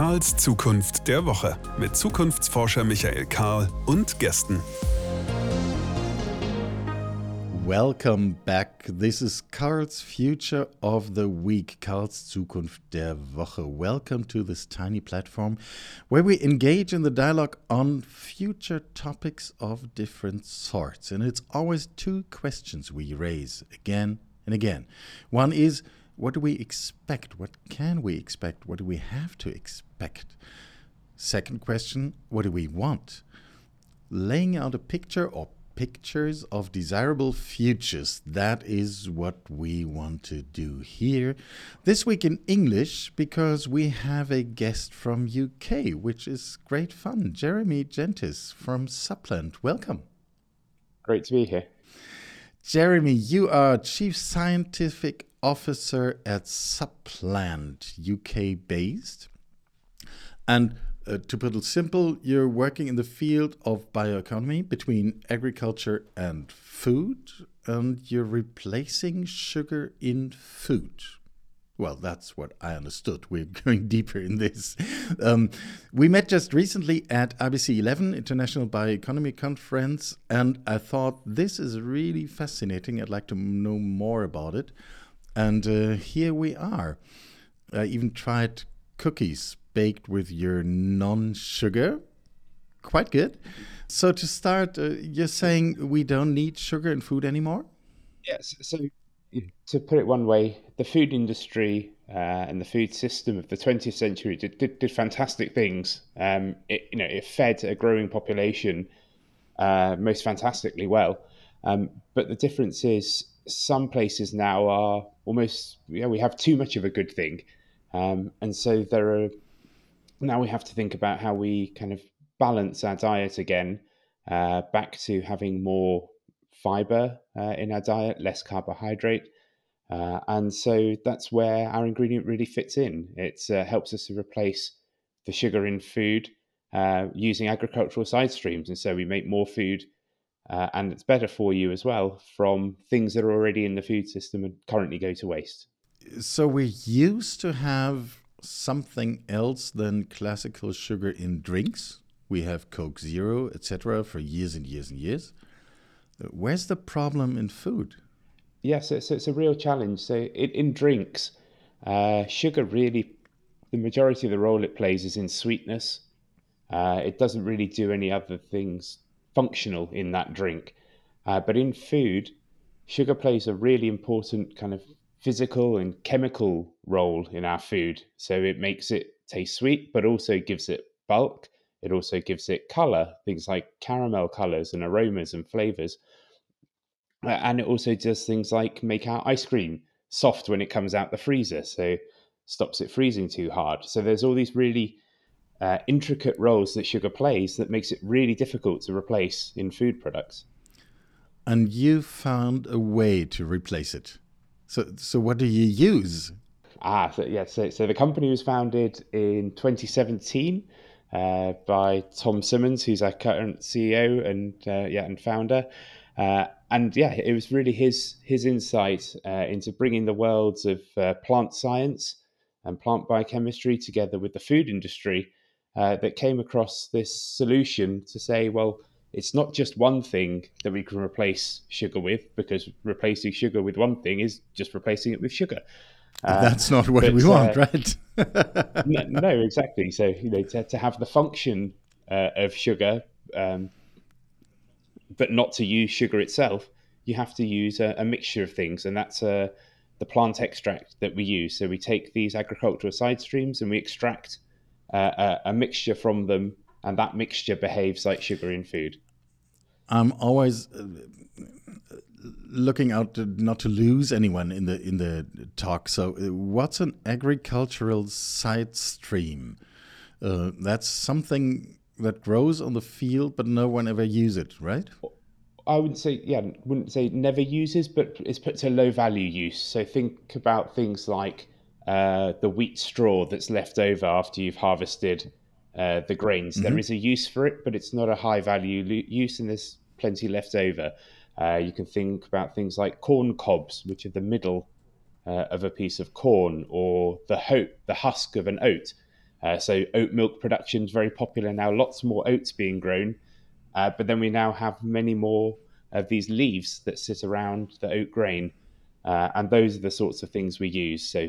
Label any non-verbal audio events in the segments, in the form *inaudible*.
Karls Zukunft der Woche mit Zukunftsforscher Michael Karl und Gästen. Welcome back. This is Karl's Future of the Week, Karl's Zukunft der Woche. Welcome to this tiny platform where we engage in the dialogue on future topics of different sorts. And it's always two questions we raise again and again. One is, what do we expect? What can we expect? What do we have to expect? Second question, what do we want? Laying out a picture or pictures of desirable futures. That is what we want to do here. This week in English, because we have a guest from UK, which is great fun. Jeremy Jentys from Supplant. Welcome. Great to be here. Jeremy, you are Chief Scientific Officer at Supplant, UK based. And uh, to put it simple, you're working in the field of bioeconomy between agriculture and food, and you're replacing sugar in food. Well, that's what I understood. We're *laughs* going deeper in this. Um, we met just recently at IBC 11 International Bioeconomy Conference, and I thought this is really fascinating. I'd like to know more about it. And uh, here we are. I even tried cookies baked with your non sugar. Quite good. So, to start, uh, you're saying we don't need sugar in food anymore? Yes. So, to put it one way, the food industry uh, and the food system of the 20th century did, did, did fantastic things. Um, it, you know, it fed a growing population uh, most fantastically well. Um, but the difference is some places now are almost, yeah, we have too much of a good thing. Um, and so there are now we have to think about how we kind of balance our diet again uh, back to having more fiber uh, in our diet, less carbohydrate. Uh, and so that's where our ingredient really fits in. It uh, helps us to replace the sugar in food uh, using agricultural side streams. And so we make more food uh, and it's better for you as well from things that are already in the food system and currently go to waste. So we used to have something else than classical sugar in drinks. We have Coke Zero, etc., for years and years and years. Uh, where's the problem in food? Yes, it's, it's a real challenge. So, in, in drinks, uh, sugar really, the majority of the role it plays is in sweetness. Uh, it doesn't really do any other things functional in that drink. Uh, but in food, sugar plays a really important kind of physical and chemical role in our food. So it makes it taste sweet, but also gives it bulk. It also gives it color, things like caramel colors and aromas and flavors. And it also does things like make our ice cream soft when it comes out the freezer. So stops it freezing too hard. So there's all these really uh, intricate roles that sugar plays that makes it really difficult to replace in food products. And you found a way to replace it. So, so what do you use? Ah, so, yeah. So, so the company was founded in 2017 uh, by Tom Simmons, who's our current CEO and uh, yeah, and founder. Uh, and yeah, it was really his his insight uh, into bringing the worlds of uh, plant science and plant biochemistry together with the food industry uh, that came across this solution to say, well, it's not just one thing that we can replace sugar with, because replacing sugar with one thing is just replacing it with sugar. Uh, That's not what but, we want, uh, right? *laughs* no, no, exactly. So you know, to, to have the function uh, of sugar, um, but not to use sugar itself, you have to use a, a mixture of things, and that's uh, the plant extract that we use. So we take these agricultural side streams and we extract uh, a, a mixture from them and that mixture behaves like sugar in food. I'm always uh, looking out to, not to lose anyone in the in the talk. So, uh, what's an agricultural side stream? Uh, that's something that grows on the field, but no one ever uses it, right? I wouldn't say, yeah, wouldn't say never uses, but it's put to low value use. So think about things like uh, the wheat straw that's left over after you've harvested uh, the grains. Mm-hmm. There is a use for it, but it's not a high value use, and there's plenty left over. Uh, you can think about things like corn cobs, which are the middle uh, of a piece of corn, or the ho- the husk of an oat. Uh, so oat milk production is very popular now. Lots more oats being grown, uh, but then we now have many more of these leaves that sit around the oat grain, uh, and those are the sorts of things we use. So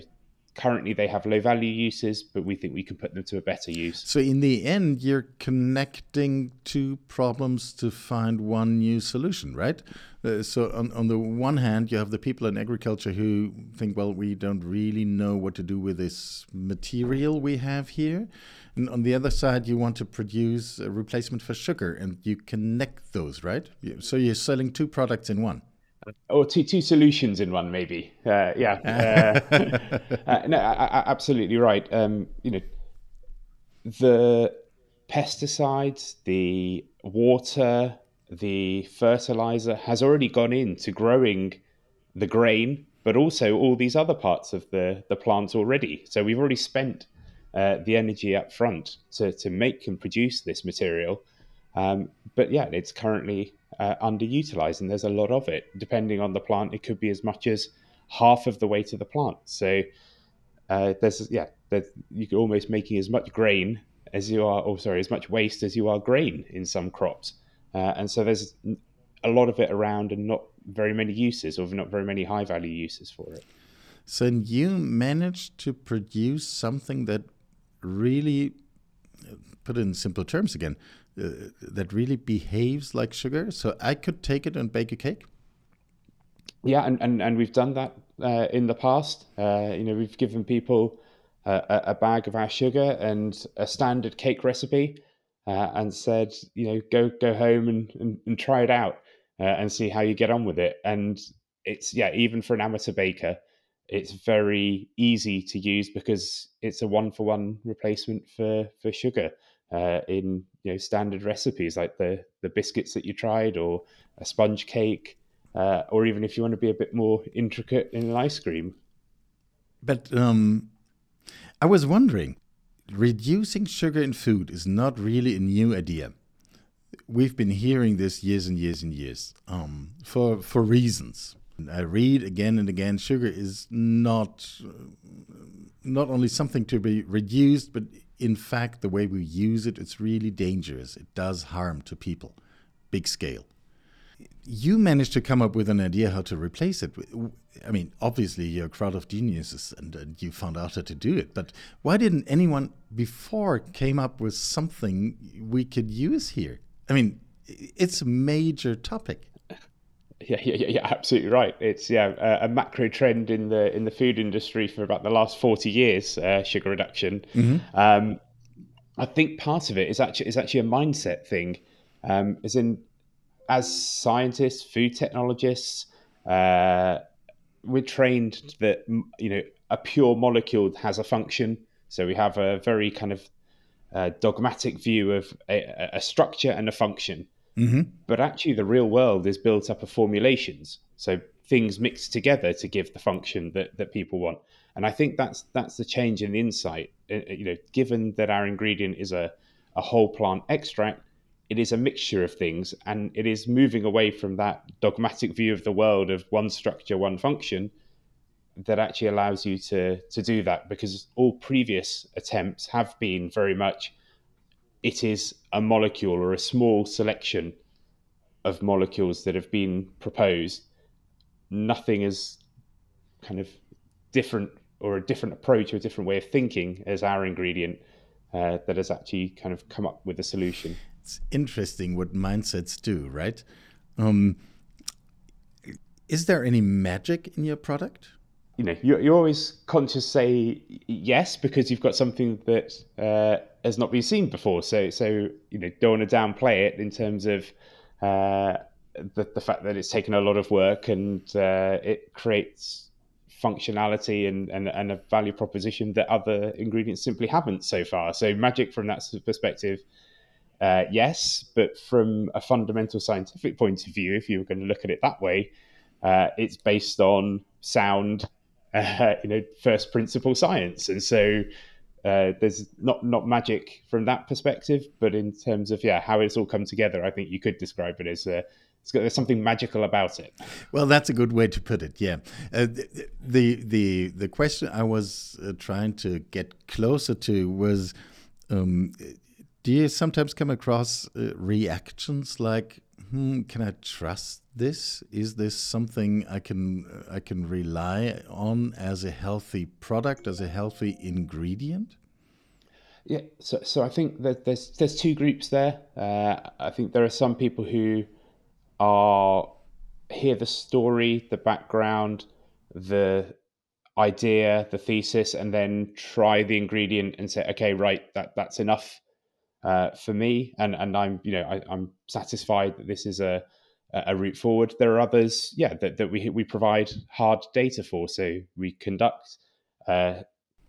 currently they have low value uses, but we think we can put them to a better use. So in the end, you're connecting two problems to find one new solution, right? Uh, so on, on the one hand, you have the people in agriculture who think, well, we don't really know what to do with this material we have here. And on the other side, you want to produce a replacement for sugar, and you connect those, right? So you're selling two products in one or two two solutions in one, maybe. Uh, yeah, *laughs* uh, *laughs* uh, no, I, I, absolutely right. Um, you know, the pesticides, the water, the fertilizer has already gone into growing the grain, but also all these other parts of the the plant already. So we've already spent uh, the energy up front to to make and produce this material. Um, but yeah, it's currently uh, underutilized, and there's a lot of it. Depending on the plant, it could be as much as half of the weight of the plant. So uh, there's yeah, there's, you're almost making as much grain as you are, or sorry, as much waste as you are grain in some crops. Uh, and so there's a lot of it around, and not very many uses, or not very many high value uses for it. So you managed to produce something that really, put it in simple terms again, uh, that really behaves like sugar. So I could take it and bake a cake. Yeah, and, and, and we've done that uh, in the past. Uh, you know, we've given people a, a, bag of our sugar and a standard cake recipe, uh, and said, you know, go go home and, and, and try it out uh, and see how you get on with it. And it's yeah, even for an amateur baker, it's very easy to use because it's a one for one replacement for for sugar uh, in you know standard recipes like the the biscuits that you tried or a sponge cake uh, or even if you want to be a bit more intricate in an ice cream. But um, i was wondering reducing sugar in food is not really a new idea. We've been hearing this years and years and years um, for for reasons. I read again and again sugar is not not only something to be reduced but in fact, the way we use it, it's really dangerous. It does harm to people, big scale. You managed to come up with an idea how to replace it. I mean, obviously, you're a crowd of geniuses and, and you found out how to do it. But why didn't anyone before came up with something we could use here? I mean, it's a major topic. Yeah, yeah, yeah, absolutely right. It's yeah a, a, macro trend in the in the food industry for about the last forty years. Uh, sugar reduction. Mm-hmm. Um, I think part of it is actually is actually a mindset thing. Um, as in, as scientists, food technologists, uh, we're trained that you know a pure molecule has a function. So we have a very kind of uh, dogmatic view of a, a structure and a function. Mm-hmm. But actually, the real world is built up of formulations. So things mixed together to give the function that, that people want. And I think that's that's the change in the insight. Uh, uh, you know, given that our ingredient is a, a whole plant extract, it is a mixture of things, and it is moving away from that dogmatic view of the world of one structure, one function, that actually allows you to to do that. Because all previous attempts have been very much it is a molecule or a small selection of molecules that have been proposed. Nothing is kind of different or a different approach or a different way of thinking as our ingredient uh, that has actually kind of come up with a solution. It's interesting what mindsets do, right? Um, is there any magic in your product? You know, you're, you're always conscious say yes because you've got something that uh, has not been seen before. So so you know don't want to downplay it in terms of uh, the the fact that it's taken a lot of work and uh, it creates functionality and, and and a value proposition that other ingredients simply haven't so far. So magic from that perspective. Uh, yes, but from a fundamental scientific point of view, if you were going to look at it that way, uh, it's based on sound, uh, you know, first principle science, and so uh, there's not not magic from that perspective, but in terms of yeah how it's all come together, I think you could describe it as uh, got, there's something magical about it. Well, that's a good way to put it. Yeah, uh, the the the question I was uh, trying to get closer to was, um, do you sometimes come across uh, reactions like, hmm, "Can I trust this? Is this something I can I can rely on as a healthy product, as a healthy ingredient?" Yeah, so so I think that there's there's two groups there. Uh, I think there are some people who are hear the story, the background, the idea, the thesis, and then try the ingredient and say, okay, right, that that's enough uh, for me, and and I'm you know I, am satisfied that this is a a route forward. There are others, yeah, that, that we we provide hard data for. So we conduct uh,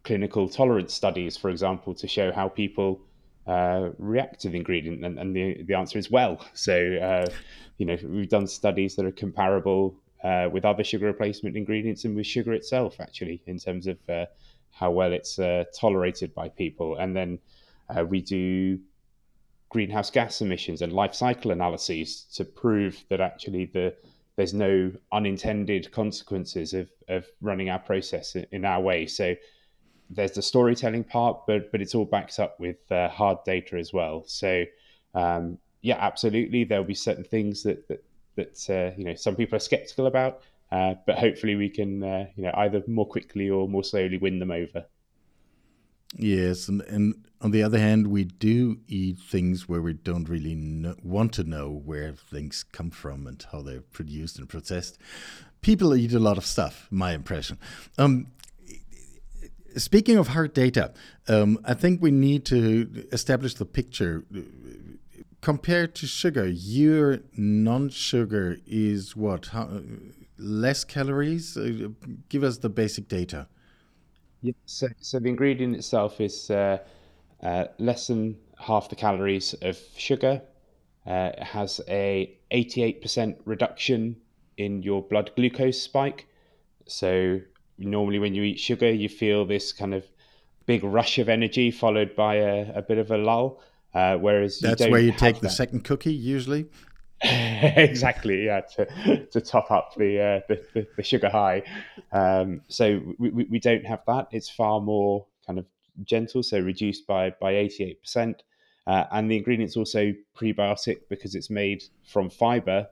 clinical tolerance studies, for example, to show how people uh, react to the ingredient, and, and the the answer is well. So uh, you know we've done studies that are comparable uh, with other sugar replacement ingredients and with sugar itself, actually, in terms of uh, how well it's uh, tolerated by people, and then we do greenhouse gas emissions and life cycle analyses to prove that actually the there's no unintended consequences of, of running our process in, in our way. So there's the storytelling part, but but it's all backed up with uh, hard data as well. So um, yeah, absolutely, there'll be certain things that that, that uh, you know some people are skeptical about, uh, but hopefully we can uh, you know either more quickly or more slowly win them over. Yes, and, and on the other hand, we do eat things where we don't really know, want to know where things come from and how they're produced and processed. People eat a lot of stuff, my impression. Um, Speaking of hard data, um, I think we need to establish the picture. Compared to sugar, your non-sugar is what? How, less calories? Uh, give us the basic data. Yeah, so, so the ingredient itself is uh, uh, less than half the calories of sugar. Uh, it has a 88% reduction in your blood glucose spike. So normally when you eat sugar, you feel this kind of big rush of energy followed by a, a bit of a lull. Uh, whereas that's where you take that. the second cookie usually. *laughs* exactly, yeah, to, to top up the, uh, the, the, the sugar high. Um, so we, we, we don't have that. It's far more kind of gentle, so reduced by by eighty eight percent. Uh, and the ingredient's also prebiotic because it's made from fiber.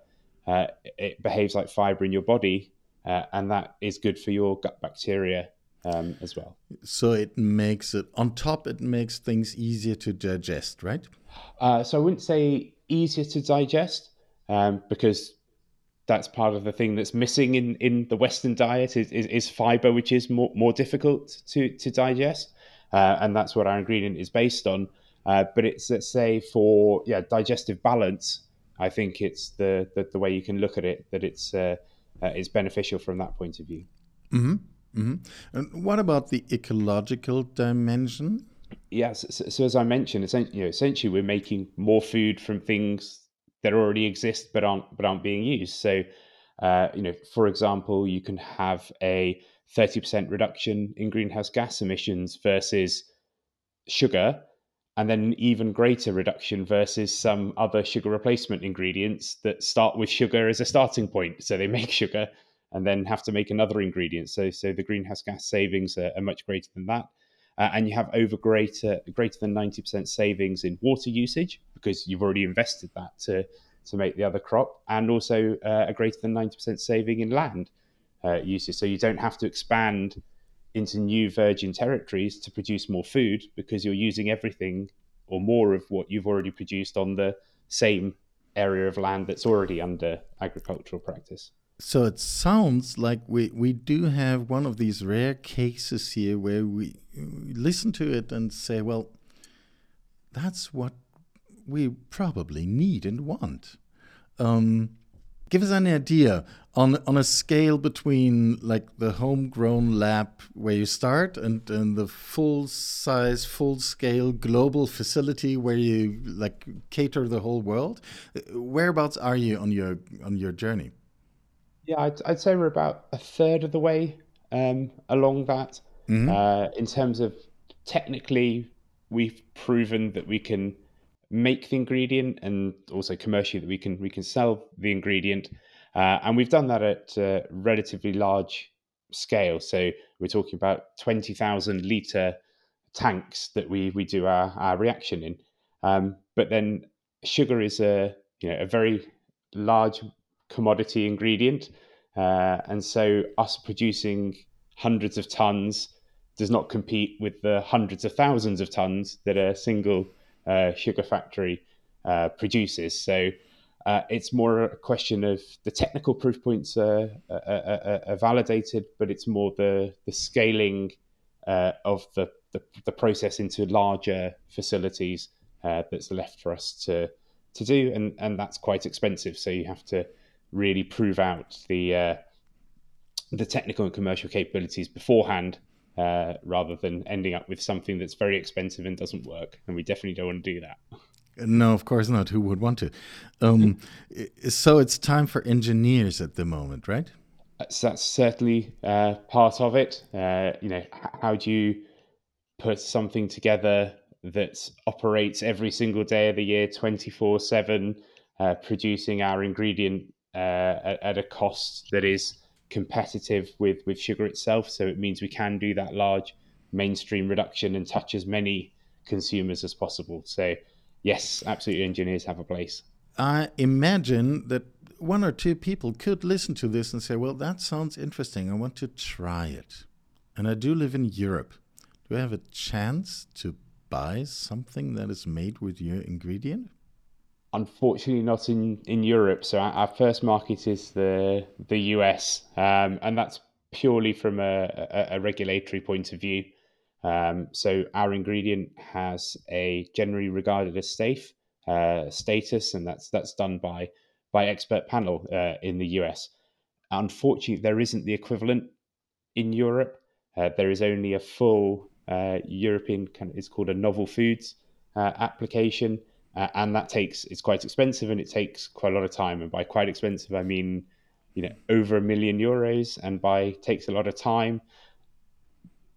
Uh, it behaves like fiber in your body, uh, and that is good for your gut bacteria um, as well. So it makes it on top. It makes things easier to digest, right? Uh, so I wouldn't say easier to digest um, because that's part of the thing that's missing in, in the Western diet is, is, is fiber, which is more more difficult to to digest, uh, and that's what our ingredient is based on. Uh, but it's let's say for yeah digestive balance, I think it's the the, the way you can look at it that it's uh, uh, is beneficial from that point of view. Mm-hmm. Mm-hmm. And what about the ecological dimension? Yes. So, so, as I mentioned, essentially, you know, essentially, we're making more food from things that already exist but aren't but aren't being used. So, uh, you know, for example, you can have a thirty percent reduction in greenhouse gas emissions versus sugar, and then an even greater reduction versus some other sugar replacement ingredients that start with sugar as a starting point. So they make *laughs* sugar and then have to make another ingredient. So so the greenhouse gas savings are, are much greater than that. Uh, and you have over greater greater than 90% savings in water usage because you've already invested that to to make the other crop and also uh, a greater than 90% saving in land uh, usage so you don't have to expand into new virgin territories to produce more food because you're using everything or more of what you've already produced on the same area of land that's already under agricultural practice. So it sounds like we, we do have one of these rare cases here where we, we listen to it and say, well, that's what we probably need and want. Um, give us an idea on on a scale between like the homegrown lab where you start and, and the full size full scale global facility where you like cater the whole world whereabouts are you on your on your journey? Yeah i'd, I'd say we're about a third of the way um, along that. Mm -hmm. uh, in terms of technically, we've proven that we can make the ingredient and also commercially that we can we can sell the ingredient uh, and we've done that at a relatively large scale so we're talking about 20,000 litre tanks that we we do our, our reaction in um, but then sugar is a you know a very large commodity ingredient uh, and so us producing hundreds of tons does not compete with the hundreds of thousands of tons that a single uh, sugar factory uh, produces. So uh, it's more a question of the technical proof points are, are, are validated, but it's more the the scaling uh, of the, the, the process into larger facilities uh, that's left for us to to do, and and that's quite expensive. So you have to really prove out the uh, the technical and commercial capabilities beforehand uh, rather than ending up with something that's very expensive and doesn't work. And we definitely don't want to do that. No, of course not. Who would want to? Um, so it's time for engineers at the moment, right? So that's certainly uh, part of it. Uh, you know, how do you put something together that operates every single day of the year, twenty four seven, uh, producing our ingredient uh, at, at, a cost that is competitive with with sugar itself. So it means we can do that large mainstream reduction and touch as many consumers as possible. So yes, absolutely, engineers have a place. I imagine that one or two people could listen to this and say, "Well, that sounds interesting. I want to try it." And I do live in Europe. Do I have a chance to buy something that is made with your ingredient? unfortunately not in, in Europe. So our, our first market is the the US, um, and that's purely from a, a, a regulatory point of view. Um, so our ingredient has a generally regarded as safe uh, status, and that's that's done by by expert panel uh, in the US. Unfortunately, there isn't the equivalent in Europe. Uh, there is only a full uh, European kind of, it's called a novel foods uh, application, uh, and that takes it's quite expensive and it takes quite a lot of time. And by quite expensive, I mean you know over a million euros, and by takes a lot of time,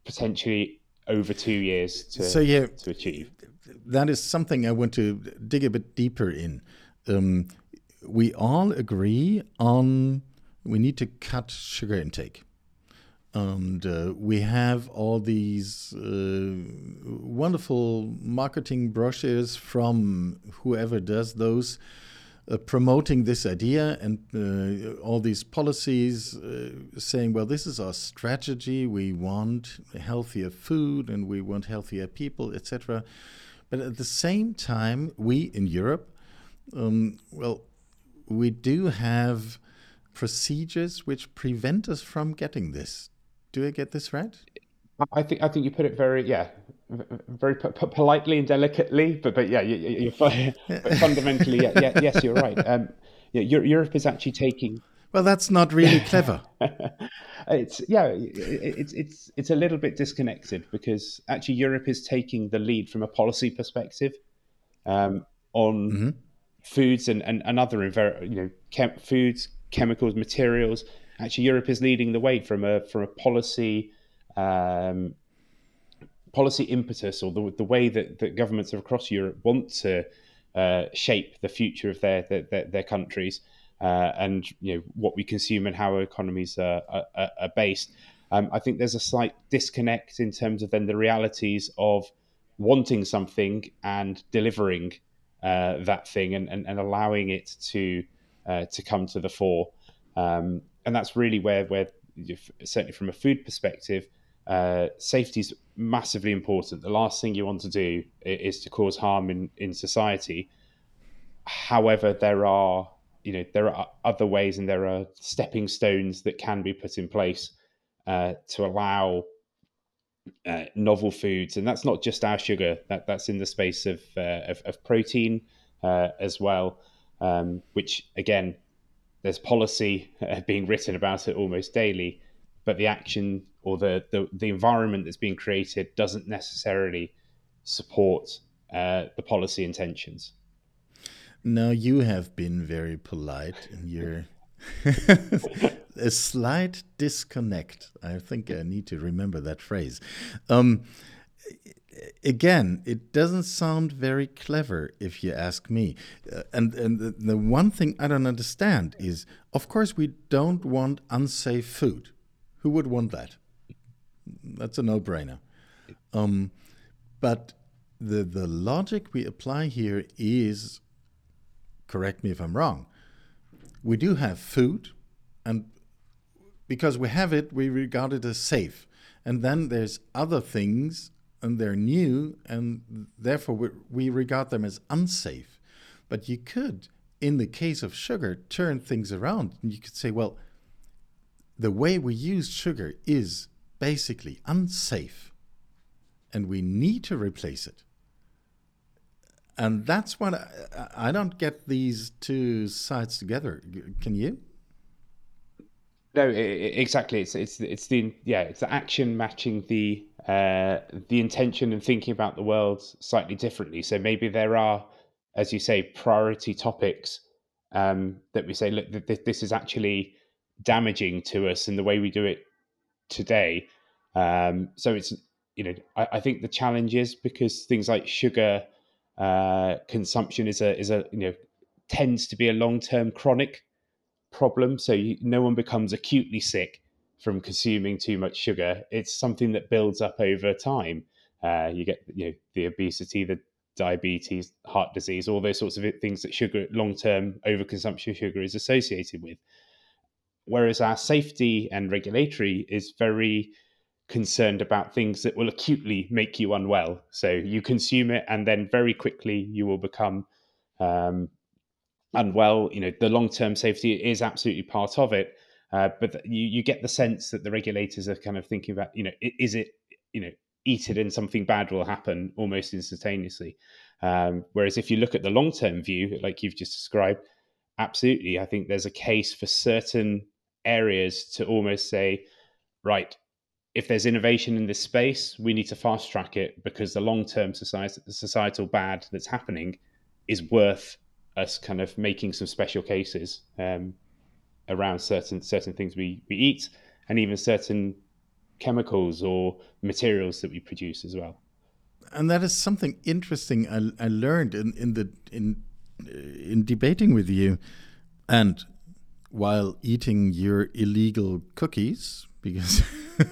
potentially over two years to so yeah, to achieve. That is something I want to dig a bit deeper in. Um, we all agree on we need to cut sugar intake and uh, we have all these uh, wonderful marketing brochures from whoever does those uh, promoting this idea and uh, all these policies uh, saying well this is our strategy. We want healthier food and we want healthier people etc but at the same time we in europe um, well we do have procedures which prevent us from getting this. Do I get this right? I think I think you put it very yeah, very politely and delicately, but but yeah, you, are *laughs* fundamentally yeah, yeah, yes, you're right. Um, yeah, Europe is actually taking. Well, that's not really clever. *laughs* it's yeah, it's it's it's a little bit disconnected because actually Europe is taking the lead from a policy perspective um, on mm-hmm. foods and, and, and other you know chem- foods, chemicals, materials actually Europe is leading the way from a from a policy um, policy impetus or the, the way that, that governments across Europe want to uh, shape the future of their their, their countries uh, and you know what we consume and how our economies are, are, are based. Um, I think there's a slight disconnect in terms of then the realities of wanting something and delivering uh, that thing and, and, and, allowing it to uh, to come to the fore. Um, and that's really where where certainly from a food perspective, uh, safety is massively important. The last thing you want to do is to cause harm in in society. However, there are you know there are other ways and there are stepping stones that can be put in place uh, to allow uh, novel foods, and that's not just our sugar. That that's in the space of uh, of, of, protein uh, as well, um, which again there's policy uh, being written about it almost daily, but the action or the, the, the environment that's being created doesn't necessarily support uh, the policy intentions. Now, you have been very polite in your. *laughs* a slight disconnect. I think I need to remember that phrase. Um, again, it doesn't sound very clever if you ask me. Uh, and and the, the, one thing I don't understand is, of course, we don't want unsafe food. Who would want that? That's a no-brainer. Um, but the the logic we apply here is, correct me if I'm wrong. We do have food, and because we have it, we regard it as safe. And then there's other things and they're new, and therefore we, we regard them as unsafe. But you could, in the case of sugar, turn things around. And you could say, well, the way we use sugar is basically unsafe, and we need to replace it. And that's what I, I don't get these two sides together. Can you? No, exactly. It's it's it's the yeah, it's the action matching the uh, the intention and thinking about the world slightly differently. So maybe there are, as you say, priority topics um, that we say, look, th- this is actually damaging to us in the way we do it today. Um, so it's you know, I, I, think the challenge is because things like sugar uh, consumption is a is a you know tends to be a long term chronic problem. So you, no one becomes acutely sick from consuming too much sugar. It's something that builds up over time. Uh, you get you know the obesity, the diabetes, heart disease, all those sorts of things that sugar, long term overconsumption of sugar is associated with. Whereas our safety and regulatory is very concerned about things that will acutely make you unwell. So you consume it, and then very quickly you will become um, unwell. You know, the long term safety is absolutely part of it. Uh, but you, you get the sense that the regulators are kind of thinking about, you know, is it, you know, eat it and something bad will happen almost instantaneously. Um, whereas if you look at the long term view, like you've just described, absolutely, I think there's a case for certain areas to almost say, right, if there's innovation in this space, we need to fast track it because the long term societal bad that's happening is worth us kind of making some special cases um, around certain certain things we, we eat and even certain chemicals or materials that we produce as well. And that is something interesting I, I learned in, in the in in debating with you, and while eating your illegal cookies because. *laughs*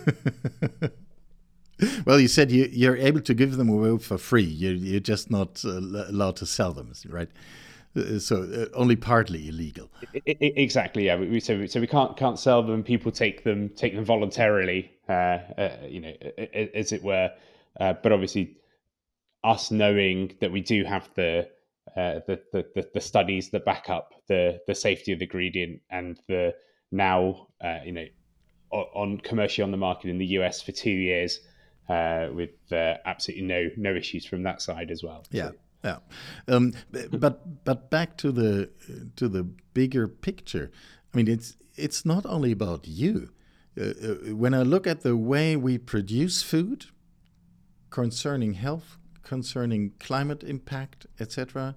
well, you said you, you're able to give them away for free. You're, you're just not uh, allowed to sell them, right? Uh, so uh, only partly illegal. Exactly. Yeah. We, so, so we can't can't sell them. People take them take them voluntarily. Uh, uh, you know, as it were. Uh, but obviously, us knowing that we do have the, the, the the studies that back up the the safety of the ingredient and the now you know on commercially on the market in the US for two years with absolutely no no issues from that side as well. Yeah. So, yeah, um, but but back to the to the bigger picture. I mean, it's it's not only about you. Uh, uh, when I look at the way we produce food, concerning health, concerning climate impact, etc.,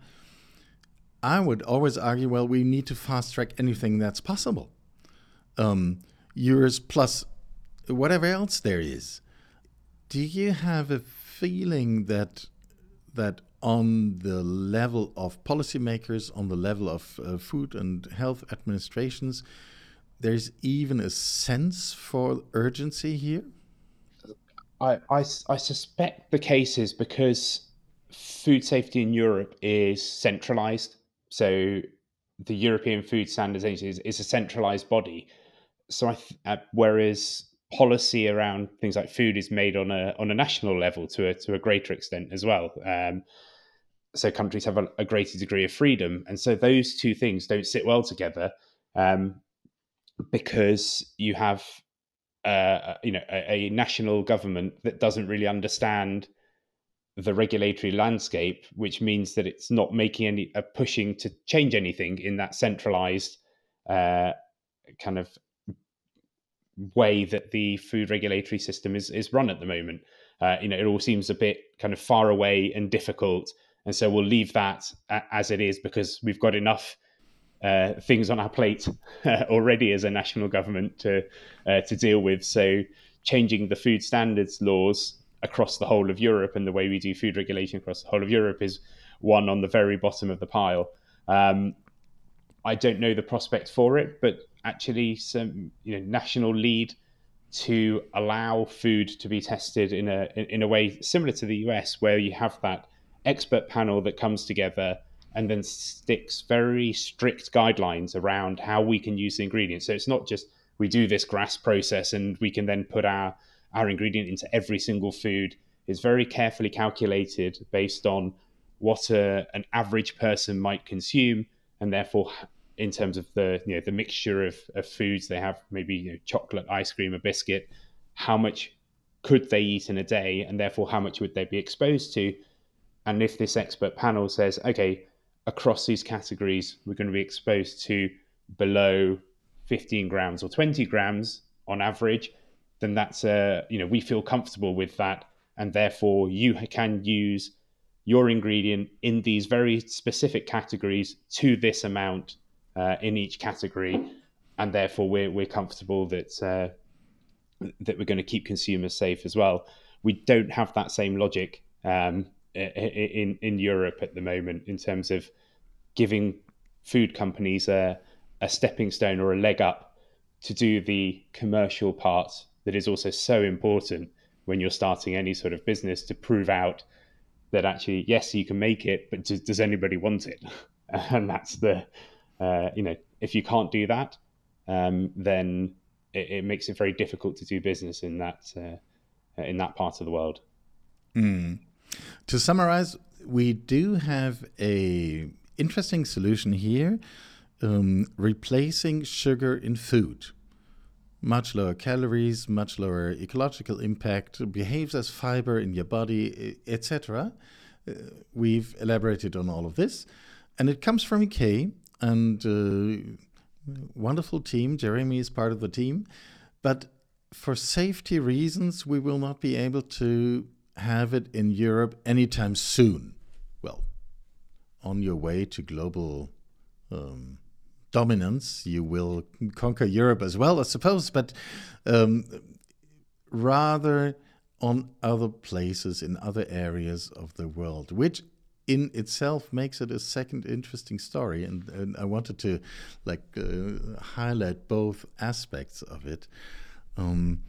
I would always argue, well, we need to fast track anything that's possible. Um, yours plus whatever else there is. Do you have a feeling that that on the level of policymakers, on the level of uh, food and health administrations, there's even a sense for urgency here? I, I, I suspect the case is because food safety in Europe is centralized. So the European Food Standards Agency is, is a centralized body. So I th- uh, whereas policy around things like food is made on a on a national level to a to a greater extent as well. Um, so countries have a, a, greater degree of freedom, and so those two things don't sit well together um, because you have uh, you know a, a, national government that doesn't really understand the regulatory landscape, which means that it's not making any uh, pushing to change anything in that centralized uh, kind of way that the food regulatory system is is run at the moment. Uh, you know, it all seems a bit kind of far away and difficult and so we'll leave that as it is because we've got enough uh, things on our plate *laughs* already as a national government to uh, to deal with. So changing the food standards laws across the whole of Europe, and the way we do food regulation across the whole of Europe is one on the very bottom of the pile. Um, I don't know the prospect for it, but actually, some you know national lead to allow food to be tested in a in a way similar to the US, where you have that expert panel that comes together and then sticks very strict guidelines around how we can use the ingredients. So it's not just we do this GRAS process and we can then put our our ingredient into every single food. It's very carefully calculated based on what a, an average person might consume, and therefore, in terms of the you know the mixture of, of foods they have, maybe you know, chocolate, ice cream, a biscuit, how much could they eat in a day, and therefore how much would they be exposed to? And if this expert panel says, okay, across these categories, we're going to be exposed to below 15 grams or 20 grams on average, then that's a, you know, we feel comfortable with that. And therefore, you can use your ingredient in these very specific categories to this amount uh, in each category. And therefore, we're, we're comfortable that, uh, that we're going to keep consumers safe as well. We don't have that same logic um, in in Europe at the moment in terms of giving food companies a, a stepping stone or a leg up to do the commercial part that is also so important when you're starting any sort of business to prove out that actually yes you can make it but does, does anybody want it *laughs* and that's the uh, you know if you can't do that um, then it, it, makes it very difficult to do business in that uh, in that part of the world mm. To summarize, we do have a interesting solution here, um, replacing sugar in food. Much lower calories, much lower ecological impact, behaves as fiber in your body, etc. Uh, we've elaborated on all of this, and it comes from UK and uh, wonderful team. Jeremy is part of the team, but for safety reasons, we will not be able to have it in Europe anytime soon. Well, on your way to global um, dominance, you will conquer Europe as well, I suppose, but um, rather on other places in other areas of the world, which in itself makes it a second interesting story. And, and I wanted to like uh, highlight both aspects of it. Um,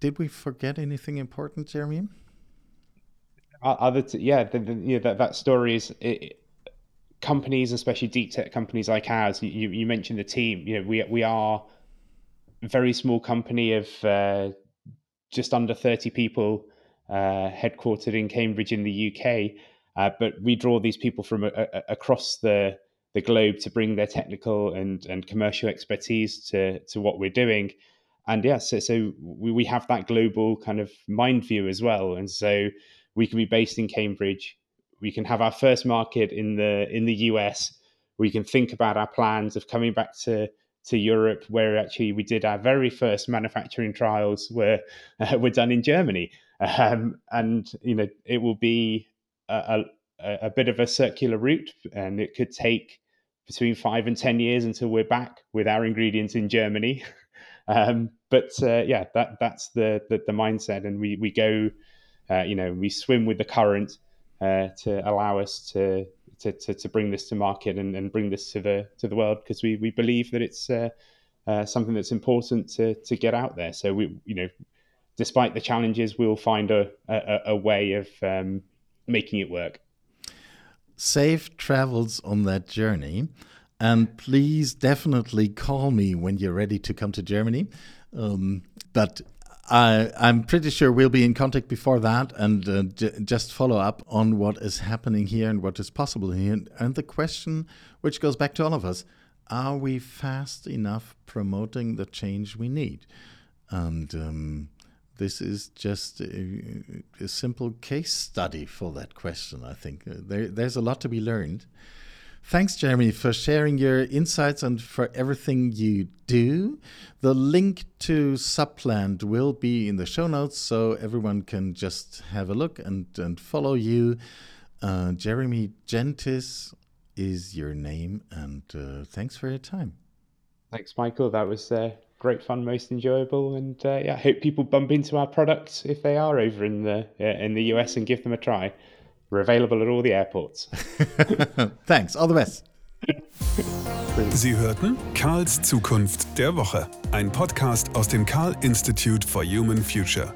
did we forget anything important, Jeremy? other t- yeah the, the, know, that that story is it, companies especially deep tech companies like ours you, you mentioned the team you know we we are a very small company of uh, just under 30 people uh, headquartered in Cambridge in the UK uh, but we draw these people from a, a, across the the globe to bring their technical and and commercial expertise to to what we're doing and yeah, so, so we, we have that global kind of mind view as well and so we can be based in Cambridge. We can have our first market in the in the US. We can think about our plans of coming back to to Europe, where actually we did our very first manufacturing trials were uh, *laughs* were done in Germany, um, and you know it will be a, a, bit of a circular route, and it could take between five and ten years until we're back with our ingredients in Germany. *laughs* um, but uh, yeah, that that's the, the, the mindset, and we we go uh, you know, we swim with the current uh, to allow us to, to, to, to, bring this to market and, and bring this to the to the world because we, we believe that it's uh, uh, something that's important to, to get out there. So we, you know, despite the challenges, we'll find a, a, a way of um, making it work. Safe travels on that journey. And please definitely call me when you're ready to come to Germany. Um, but I, I'm pretty sure we'll be in contact before that and uh, just follow up on what is happening here and what is possible here. And the question, which goes back to all of us, are we fast enough promoting the change we need? And um, this is just a, a, simple case study for that question, I think. Uh, there, there's a lot to be learned. Thanks, Jeremy, for sharing your insights and for everything you do. The link to Supplant will be in the show notes so everyone can just have a look and, and follow you. Uh, Jeremy Jentys is your name, and uh, thanks for your time. Thanks, Michael. That was uh, great fun, most enjoyable, and uh, yeah, I hope people bump into our products if they are over in the uh, in the US and give them a try. We're available at all the airports. *laughs* Thanks, all the best. *laughs* Sie hörten Karls Zukunft der Woche, ein Podcast aus dem Karl Institute for Human Future.